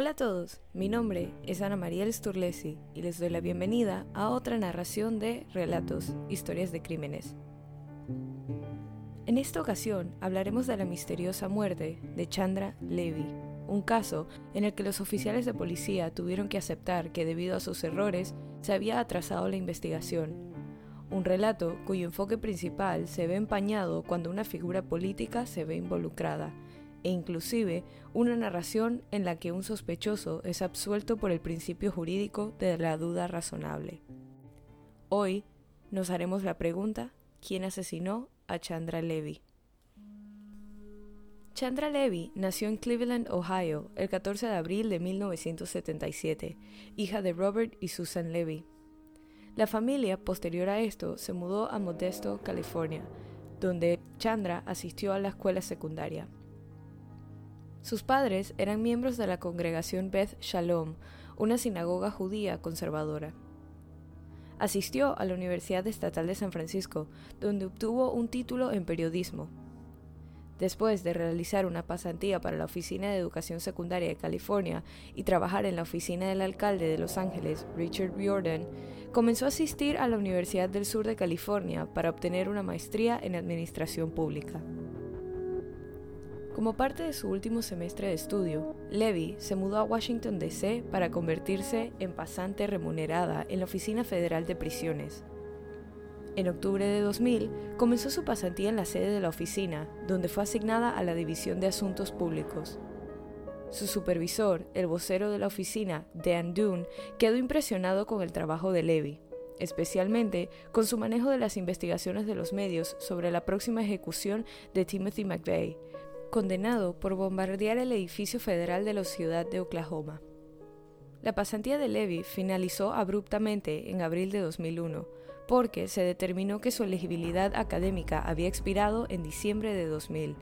Hola a todos, mi nombre es Ana María Sturlesi y les doy la bienvenida a otra narración de Relatos, Historias de Crímenes. En esta ocasión hablaremos de la misteriosa muerte de Chandra Levy, un caso en el que los oficiales de policía tuvieron que aceptar que debido a sus errores se había atrasado la investigación. Un relato cuyo enfoque principal se ve empañado cuando una figura política se ve involucrada e inclusive una narración en la que un sospechoso es absuelto por el principio jurídico de la duda razonable. Hoy nos haremos la pregunta, ¿quién asesinó a Chandra Levy? Chandra Levy nació en Cleveland, Ohio, el 14 de abril de 1977, hija de Robert y Susan Levy. La familia, posterior a esto, se mudó a Modesto, California, donde Chandra asistió a la escuela secundaria. Sus padres eran miembros de la congregación Beth Shalom, una sinagoga judía conservadora. Asistió a la Universidad Estatal de San Francisco, donde obtuvo un título en periodismo. Después de realizar una pasantía para la Oficina de Educación Secundaria de California y trabajar en la oficina del alcalde de Los Ángeles, Richard Riordan, comenzó a asistir a la Universidad del Sur de California para obtener una maestría en Administración Pública. Como parte de su último semestre de estudio, Levy se mudó a Washington, D.C. para convertirse en pasante remunerada en la Oficina Federal de Prisiones. En octubre de 2000 comenzó su pasantía en la sede de la oficina, donde fue asignada a la División de Asuntos Públicos. Su supervisor, el vocero de la oficina, Dan Dune, quedó impresionado con el trabajo de Levy, especialmente con su manejo de las investigaciones de los medios sobre la próxima ejecución de Timothy McVeigh, condenado por bombardear el edificio federal de la ciudad de Oklahoma. La pasantía de Levy finalizó abruptamente en abril de 2001, porque se determinó que su elegibilidad académica había expirado en diciembre de 2000.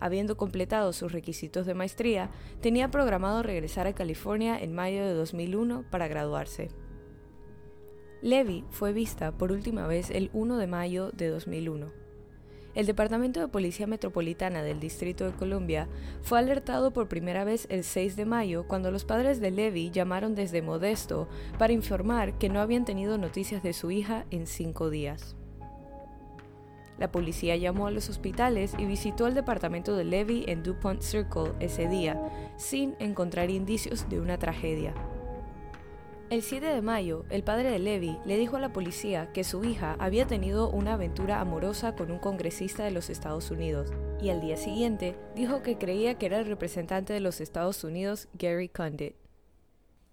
Habiendo completado sus requisitos de maestría, tenía programado regresar a California en mayo de 2001 para graduarse. Levy fue vista por última vez el 1 de mayo de 2001 el Departamento de Policía Metropolitana del Distrito de Columbia fue alertado por primera vez el 6 de mayo cuando los padres de Levy llamaron desde Modesto para informar que no habían tenido noticias de su hija en cinco días. La policía llamó a los hospitales y visitó el departamento de Levy en DuPont Circle ese día, sin encontrar indicios de una tragedia. El 7 de mayo, el padre de Levy le dijo a la policía que su hija había tenido una aventura amorosa con un congresista de los Estados Unidos, y al día siguiente dijo que creía que era el representante de los Estados Unidos, Gary Condit.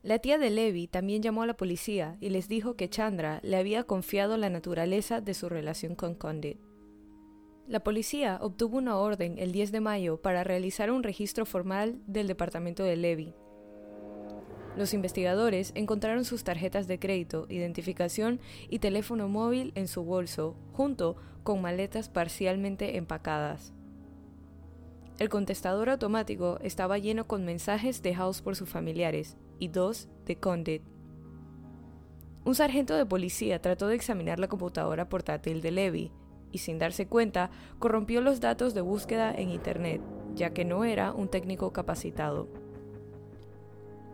La tía de Levy también llamó a la policía y les dijo que Chandra le había confiado la naturaleza de su relación con Condit. La policía obtuvo una orden el 10 de mayo para realizar un registro formal del departamento de Levy, los investigadores encontraron sus tarjetas de crédito, identificación y teléfono móvil en su bolso, junto con maletas parcialmente empacadas. El contestador automático estaba lleno con mensajes dejados por sus familiares y dos de Condit. Un sargento de policía trató de examinar la computadora portátil de Levy y sin darse cuenta corrompió los datos de búsqueda en Internet, ya que no era un técnico capacitado.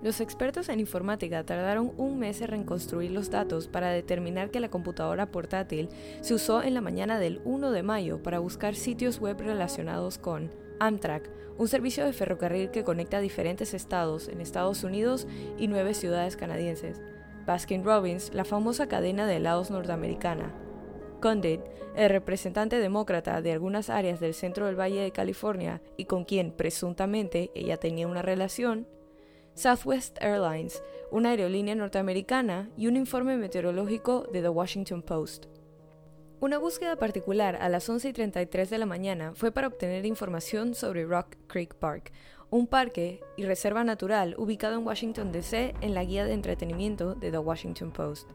Los expertos en informática tardaron un mes en reconstruir los datos para determinar que la computadora portátil se usó en la mañana del 1 de mayo para buscar sitios web relacionados con Amtrak, un servicio de ferrocarril que conecta diferentes estados en Estados Unidos y nueve ciudades canadienses. Baskin Robbins, la famosa cadena de helados norteamericana. Condit, el representante demócrata de algunas áreas del centro del Valle de California y con quien presuntamente ella tenía una relación, Southwest Airlines, una aerolínea norteamericana, y un informe meteorológico de The Washington Post. Una búsqueda particular a las 11 y 33 de la mañana fue para obtener información sobre Rock Creek Park, un parque y reserva natural ubicado en Washington, D.C. en la guía de entretenimiento de The Washington Post.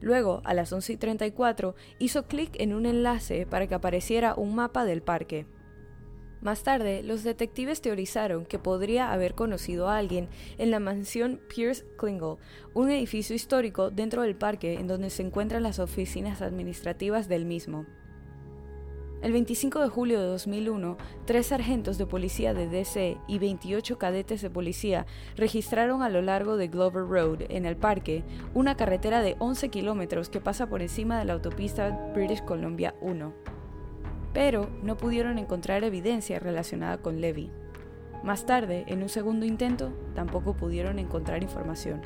Luego, a las 11 y 34, hizo clic en un enlace para que apareciera un mapa del parque. Más tarde, los detectives teorizaron que podría haber conocido a alguien en la mansión Pierce Klingle, un edificio histórico dentro del parque en donde se encuentran las oficinas administrativas del mismo. El 25 de julio de 2001, tres sargentos de policía de DC y 28 cadetes de policía registraron a lo largo de Glover Road, en el parque, una carretera de 11 kilómetros que pasa por encima de la autopista British Columbia 1. Pero no pudieron encontrar evidencia relacionada con Levy. Más tarde, en un segundo intento, tampoco pudieron encontrar información.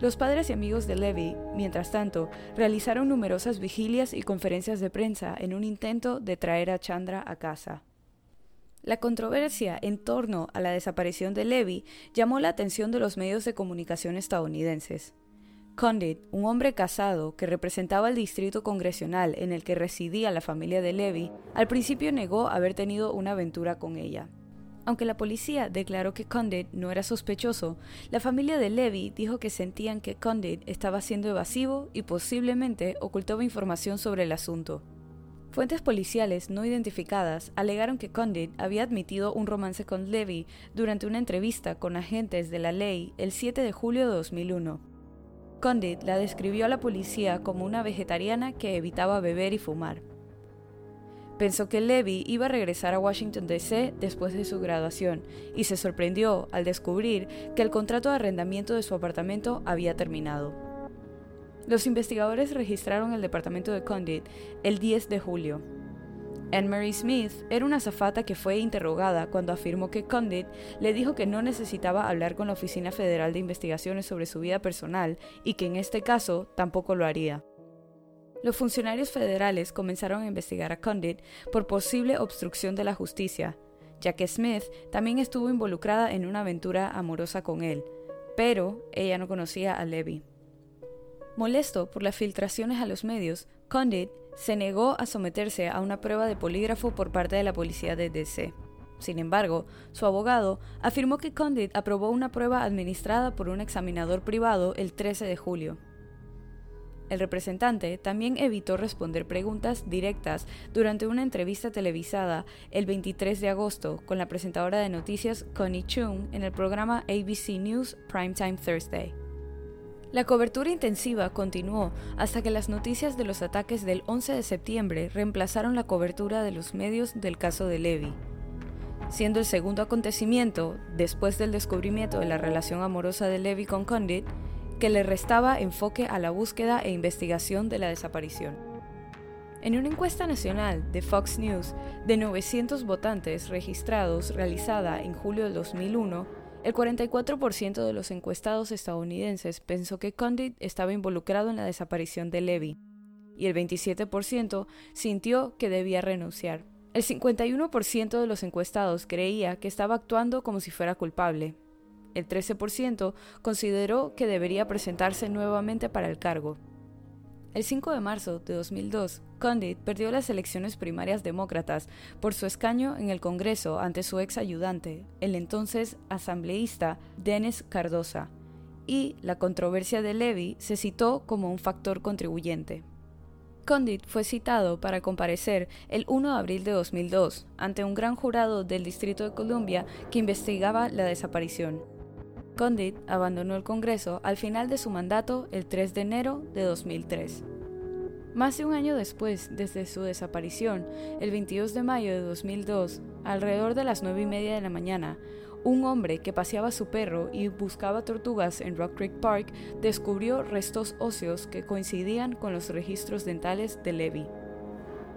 Los padres y amigos de Levy, mientras tanto, realizaron numerosas vigilias y conferencias de prensa en un intento de traer a Chandra a casa. La controversia en torno a la desaparición de Levy llamó la atención de los medios de comunicación estadounidenses. Condit, un hombre casado que representaba el distrito congresional en el que residía la familia de Levy, al principio negó haber tenido una aventura con ella. Aunque la policía declaró que Condit no era sospechoso, la familia de Levy dijo que sentían que Condit estaba siendo evasivo y posiblemente ocultaba información sobre el asunto. Fuentes policiales no identificadas alegaron que Condit había admitido un romance con Levy durante una entrevista con agentes de la ley el 7 de julio de 2001. Condit la describió a la policía como una vegetariana que evitaba beber y fumar. Pensó que Levy iba a regresar a Washington, D.C. después de su graduación y se sorprendió al descubrir que el contrato de arrendamiento de su apartamento había terminado. Los investigadores registraron el departamento de Condit el 10 de julio. Anne-Marie Smith era una azafata que fue interrogada cuando afirmó que Condit le dijo que no necesitaba hablar con la Oficina Federal de Investigaciones sobre su vida personal y que en este caso tampoco lo haría los funcionarios federales comenzaron a investigar a Condit por posible obstrucción de la justicia, ya que Smith también estuvo involucrada en una aventura amorosa con él, pero ella no conocía a Levy. Molesto por las filtraciones a los medios, Condit se negó a someterse a una prueba de polígrafo por parte de la policía de DC. Sin embargo, su abogado afirmó que Condit aprobó una prueba administrada por un examinador privado el 13 de julio. El representante también evitó responder preguntas directas durante una entrevista televisada el 23 de agosto con la presentadora de noticias Connie Chung en el programa ABC News Primetime Thursday. La cobertura intensiva continuó hasta que las noticias de los ataques del 11 de septiembre reemplazaron la cobertura de los medios del caso de Levy. Siendo el segundo acontecimiento, después del descubrimiento de la relación amorosa de Levy con Condit, que le restaba enfoque a la búsqueda e investigación de la desaparición. En una encuesta nacional de Fox News de 900 votantes registrados realizada en julio del 2001, el 44% de los encuestados estadounidenses pensó que Condit estaba involucrado en la desaparición de Levy, y el 27% sintió que debía renunciar. El 51% de los encuestados creía que estaba actuando como si fuera culpable, el 13% consideró que debería presentarse nuevamente para el cargo. El 5 de marzo de 2002, Condit perdió las elecciones primarias demócratas por su escaño en el Congreso ante su ex ayudante, el entonces asambleísta Dennis Cardoza, y la controversia de Levy se citó como un factor contribuyente. Condit fue citado para comparecer el 1 de abril de 2002 ante un gran jurado del Distrito de Columbia que investigaba la desaparición. Condit abandonó el Congreso al final de su mandato el 3 de enero de 2003. Más de un año después, desde su desaparición, el 22 de mayo de 2002, alrededor de las 9 y media de la mañana, un hombre que paseaba su perro y buscaba tortugas en Rock Creek Park descubrió restos óseos que coincidían con los registros dentales de Levy.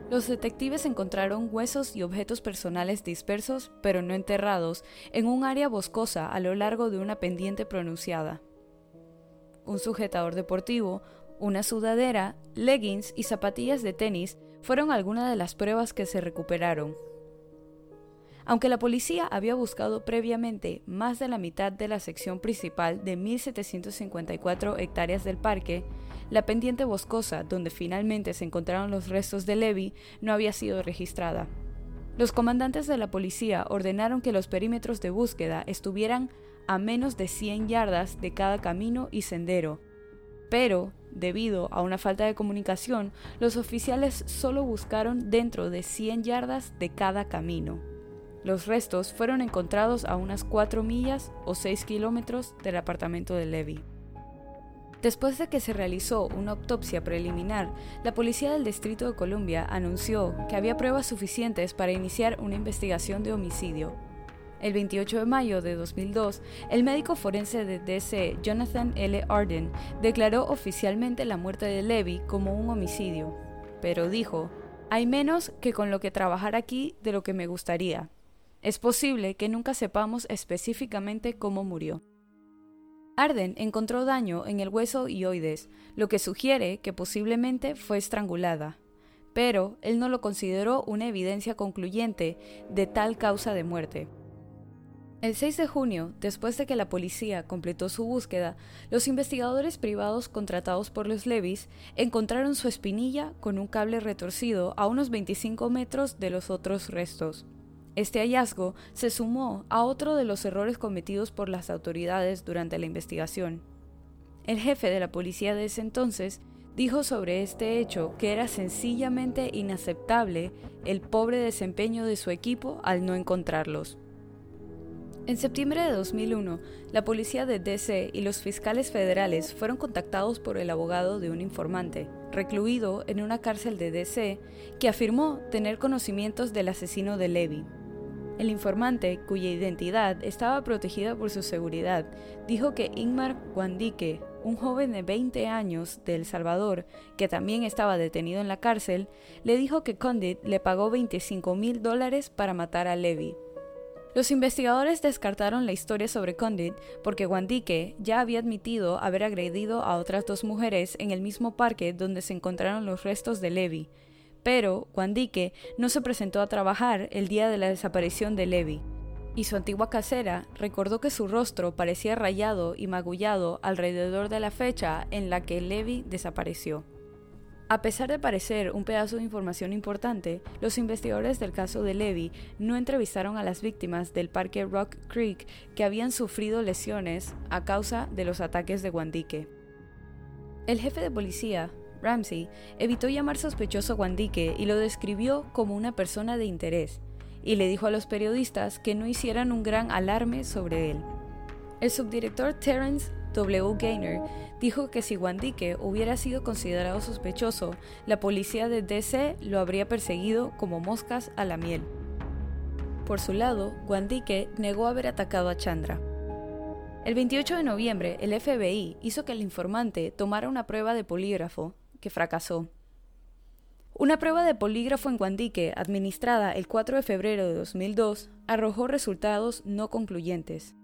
Los detectives encontraron huesos y objetos personales dispersos, pero no enterrados, en un área boscosa a lo largo de una pendiente pronunciada. Un sujetador deportivo, una sudadera, leggings y zapatillas de tenis fueron algunas de las pruebas que se recuperaron. Aunque la policía había buscado previamente más de la mitad de la sección principal de 1.754 hectáreas del parque, la pendiente boscosa donde finalmente se encontraron los restos de Levy no había sido registrada. Los comandantes de la policía ordenaron que los perímetros de búsqueda estuvieran a menos de 100 yardas de cada camino y sendero, pero, debido a una falta de comunicación, los oficiales solo buscaron dentro de 100 yardas de cada camino. Los restos fueron encontrados a unas 4 millas o 6 kilómetros del apartamento de Levy. Después de que se realizó una autopsia preliminar, la policía del Distrito de Columbia anunció que había pruebas suficientes para iniciar una investigación de homicidio. El 28 de mayo de 2002, el médico forense de DC, Jonathan L. Arden, declaró oficialmente la muerte de Levy como un homicidio, pero dijo, hay menos que con lo que trabajar aquí de lo que me gustaría. Es posible que nunca sepamos específicamente cómo murió. Arden encontró daño en el hueso ioides, lo que sugiere que posiblemente fue estrangulada, pero él no lo consideró una evidencia concluyente de tal causa de muerte. El 6 de junio, después de que la policía completó su búsqueda, los investigadores privados contratados por los Levis encontraron su espinilla con un cable retorcido a unos 25 metros de los otros restos. Este hallazgo se sumó a otro de los errores cometidos por las autoridades durante la investigación. El jefe de la policía de ese entonces dijo sobre este hecho que era sencillamente inaceptable el pobre desempeño de su equipo al no encontrarlos. En septiembre de 2001, la policía de DC y los fiscales federales fueron contactados por el abogado de un informante, recluido en una cárcel de DC, que afirmó tener conocimientos del asesino de Levy. El informante, cuya identidad estaba protegida por su seguridad, dijo que Ingmar Guandique, un joven de 20 años de El Salvador, que también estaba detenido en la cárcel, le dijo que Condit le pagó 25 mil dólares para matar a Levy. Los investigadores descartaron la historia sobre Condit porque Guandique ya había admitido haber agredido a otras dos mujeres en el mismo parque donde se encontraron los restos de Levy, pero Guandique no se presentó a trabajar el día de la desaparición de Levi, y su antigua casera recordó que su rostro parecía rayado y magullado alrededor de la fecha en la que Levi desapareció. A pesar de parecer un pedazo de información importante, los investigadores del caso de Levy no entrevistaron a las víctimas del parque Rock Creek que habían sufrido lesiones a causa de los ataques de Guandique. El jefe de policía, Ramsey evitó llamar sospechoso a Guandique y lo describió como una persona de interés, y le dijo a los periodistas que no hicieran un gran alarme sobre él. El subdirector Terence W. Gaynor dijo que si Guandique hubiera sido considerado sospechoso, la policía de DC lo habría perseguido como moscas a la miel. Por su lado, Guandique negó haber atacado a Chandra. El 28 de noviembre, el FBI hizo que el informante tomara una prueba de polígrafo que fracasó. Una prueba de polígrafo en Guandique, administrada el 4 de febrero de 2002, arrojó resultados no concluyentes.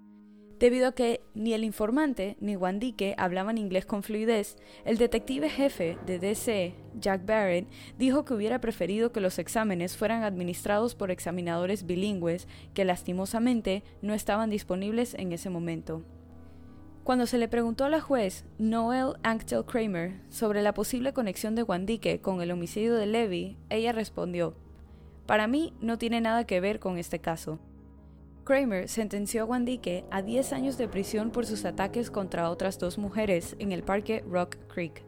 Debido a que ni el informante ni Guandique hablaban inglés con fluidez, el detective jefe de DC, Jack Barrett, dijo que hubiera preferido que los exámenes fueran administrados por examinadores bilingües que lastimosamente no estaban disponibles en ese momento. Cuando se le preguntó a la juez Noel Anctil Kramer sobre la posible conexión de Guandique con el homicidio de Levy, ella respondió: Para mí no tiene nada que ver con este caso. Kramer sentenció a Guandique a 10 años de prisión por sus ataques contra otras dos mujeres en el parque Rock Creek.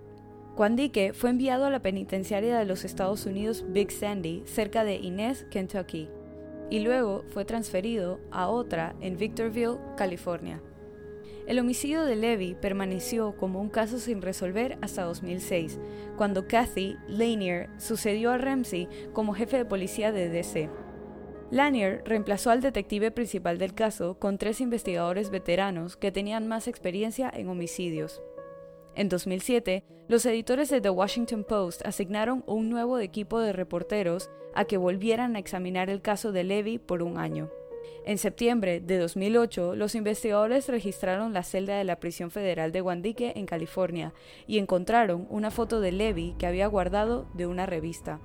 Guandique fue enviado a la penitenciaria de los Estados Unidos Big Sandy, cerca de Inez, Kentucky, y luego fue transferido a otra en Victorville, California. El homicidio de Levy permaneció como un caso sin resolver hasta 2006, cuando Kathy Lanier sucedió a Ramsey como jefe de policía de DC. Lanier reemplazó al detective principal del caso con tres investigadores veteranos que tenían más experiencia en homicidios. En 2007, los editores de The Washington Post asignaron un nuevo equipo de reporteros a que volvieran a examinar el caso de Levy por un año. En septiembre de 2008, los investigadores registraron la celda de la prisión federal de Guandique en California y encontraron una foto de Levy que había guardado de una revista.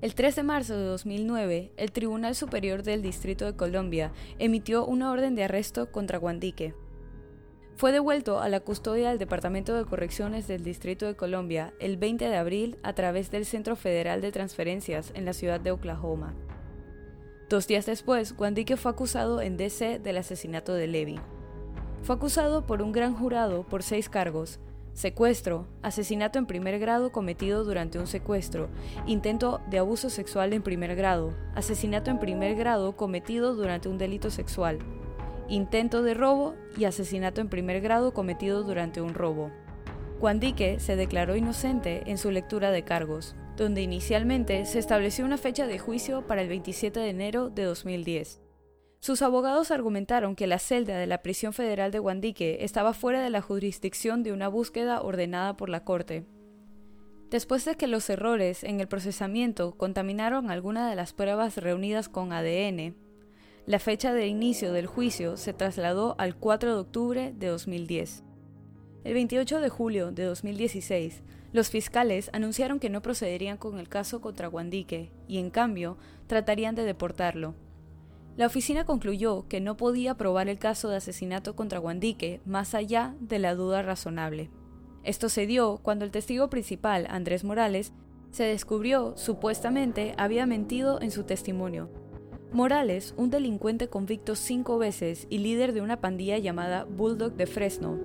El 3 de marzo de 2009, el Tribunal Superior del Distrito de Colombia emitió una orden de arresto contra Guandique. Fue devuelto a la custodia del Departamento de Correcciones del Distrito de Colombia el 20 de abril a través del Centro Federal de Transferencias en la ciudad de Oklahoma. Dos días después, Guandique fue acusado en DC del asesinato de Levy. Fue acusado por un gran jurado por seis cargos, secuestro, asesinato en primer grado cometido durante un secuestro, intento de abuso sexual en primer grado, asesinato en primer grado cometido durante un delito sexual, intento de robo y asesinato en primer grado cometido durante un robo. Guandique se declaró inocente en su lectura de cargos, donde inicialmente se estableció una fecha de juicio para el 27 de enero de 2010. Sus abogados argumentaron que la celda de la prisión federal de Guandique estaba fuera de la jurisdicción de una búsqueda ordenada por la Corte. Después de que los errores en el procesamiento contaminaron algunas de las pruebas reunidas con ADN, la fecha de inicio del juicio se trasladó al 4 de octubre de 2010. El 28 de julio de 2016, los fiscales anunciaron que no procederían con el caso contra Guandique y, en cambio, tratarían de deportarlo. La oficina concluyó que no podía probar el caso de asesinato contra Guandique más allá de la duda razonable. Esto se dio cuando el testigo principal, Andrés Morales, se descubrió supuestamente había mentido en su testimonio. Morales, un delincuente convicto cinco veces y líder de una pandilla llamada Bulldog de Fresno,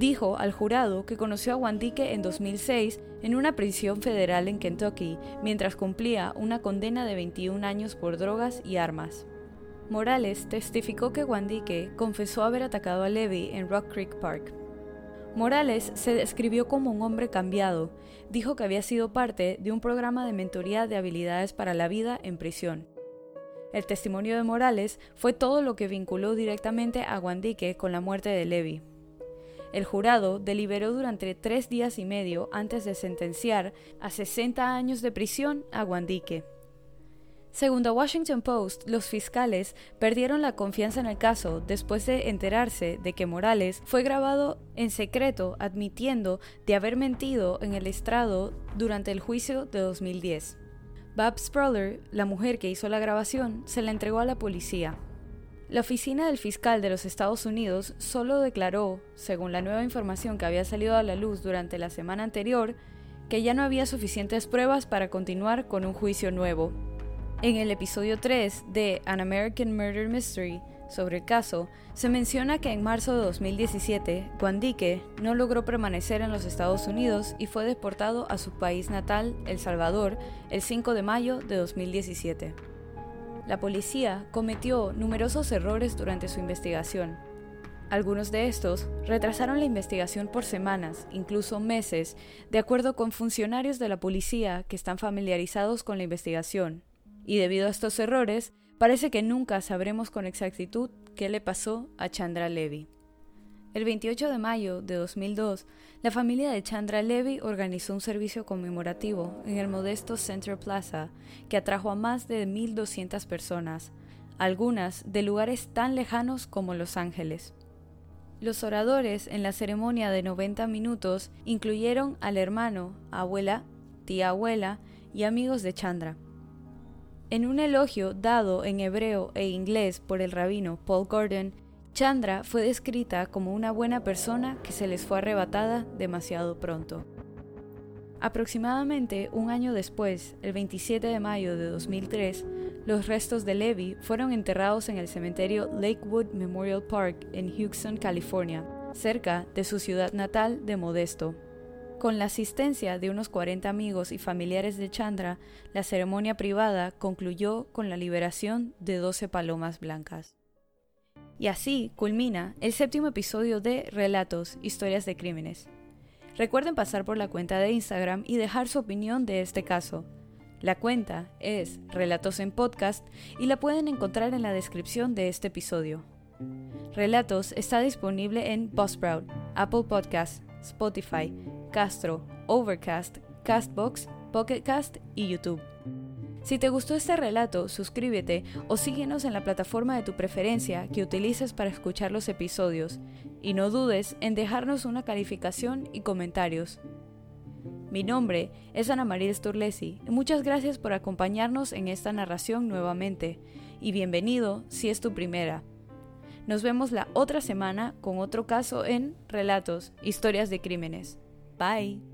dijo al jurado que conoció a Guandique en 2006 en una prisión federal en Kentucky mientras cumplía una condena de 21 años por drogas y armas. Morales testificó que Guandique confesó haber atacado a Levy en Rock Creek Park. Morales se describió como un hombre cambiado, dijo que había sido parte de un programa de mentoría de habilidades para la vida en prisión. El testimonio de Morales fue todo lo que vinculó directamente a Guandique con la muerte de Levy. El jurado deliberó durante tres días y medio antes de sentenciar a 60 años de prisión a Guandique. Según The Washington Post, los fiscales perdieron la confianza en el caso después de enterarse de que Morales fue grabado en secreto admitiendo de haber mentido en el estrado durante el juicio de 2010. Bob Sproller, la mujer que hizo la grabación, se la entregó a la policía. La oficina del fiscal de los Estados Unidos solo declaró, según la nueva información que había salido a la luz durante la semana anterior, que ya no había suficientes pruebas para continuar con un juicio nuevo. En el episodio 3 de An American Murder Mystery sobre el caso, se menciona que en marzo de 2017, Guandique no logró permanecer en los Estados Unidos y fue deportado a su país natal, El Salvador, el 5 de mayo de 2017. La policía cometió numerosos errores durante su investigación. Algunos de estos retrasaron la investigación por semanas, incluso meses, de acuerdo con funcionarios de la policía que están familiarizados con la investigación, y debido a estos errores, parece que nunca sabremos con exactitud qué le pasó a Chandra Levy. El 28 de mayo de 2002, la familia de Chandra Levy organizó un servicio conmemorativo en el modesto Center Plaza que atrajo a más de 1.200 personas, algunas de lugares tan lejanos como Los Ángeles. Los oradores en la ceremonia de 90 minutos incluyeron al hermano, abuela, tía abuela y amigos de Chandra. En un elogio dado en hebreo e inglés por el rabino Paul Gordon, Chandra fue descrita como una buena persona que se les fue arrebatada demasiado pronto. Aproximadamente un año después, el 27 de mayo de 2003, los restos de Levy fueron enterrados en el cementerio Lakewood Memorial Park en Houston, California, cerca de su ciudad natal de Modesto. Con la asistencia de unos 40 amigos y familiares de Chandra, la ceremonia privada concluyó con la liberación de 12 palomas blancas. Y así culmina el séptimo episodio de Relatos, Historias de Crímenes. Recuerden pasar por la cuenta de Instagram y dejar su opinión de este caso. La cuenta es Relatos en Podcast y la pueden encontrar en la descripción de este episodio. Relatos está disponible en Buzzsprout, Apple Podcasts, Spotify, Castro, Overcast, Castbox, Pocketcast y YouTube. Si te gustó este relato, suscríbete o síguenos en la plataforma de tu preferencia que utilices para escuchar los episodios y no dudes en dejarnos una calificación y comentarios. Mi nombre es Ana María Sturlesi y muchas gracias por acompañarnos en esta narración nuevamente y bienvenido si es tu primera. Nos vemos la otra semana con otro caso en Relatos, Historias de Crímenes. Bye.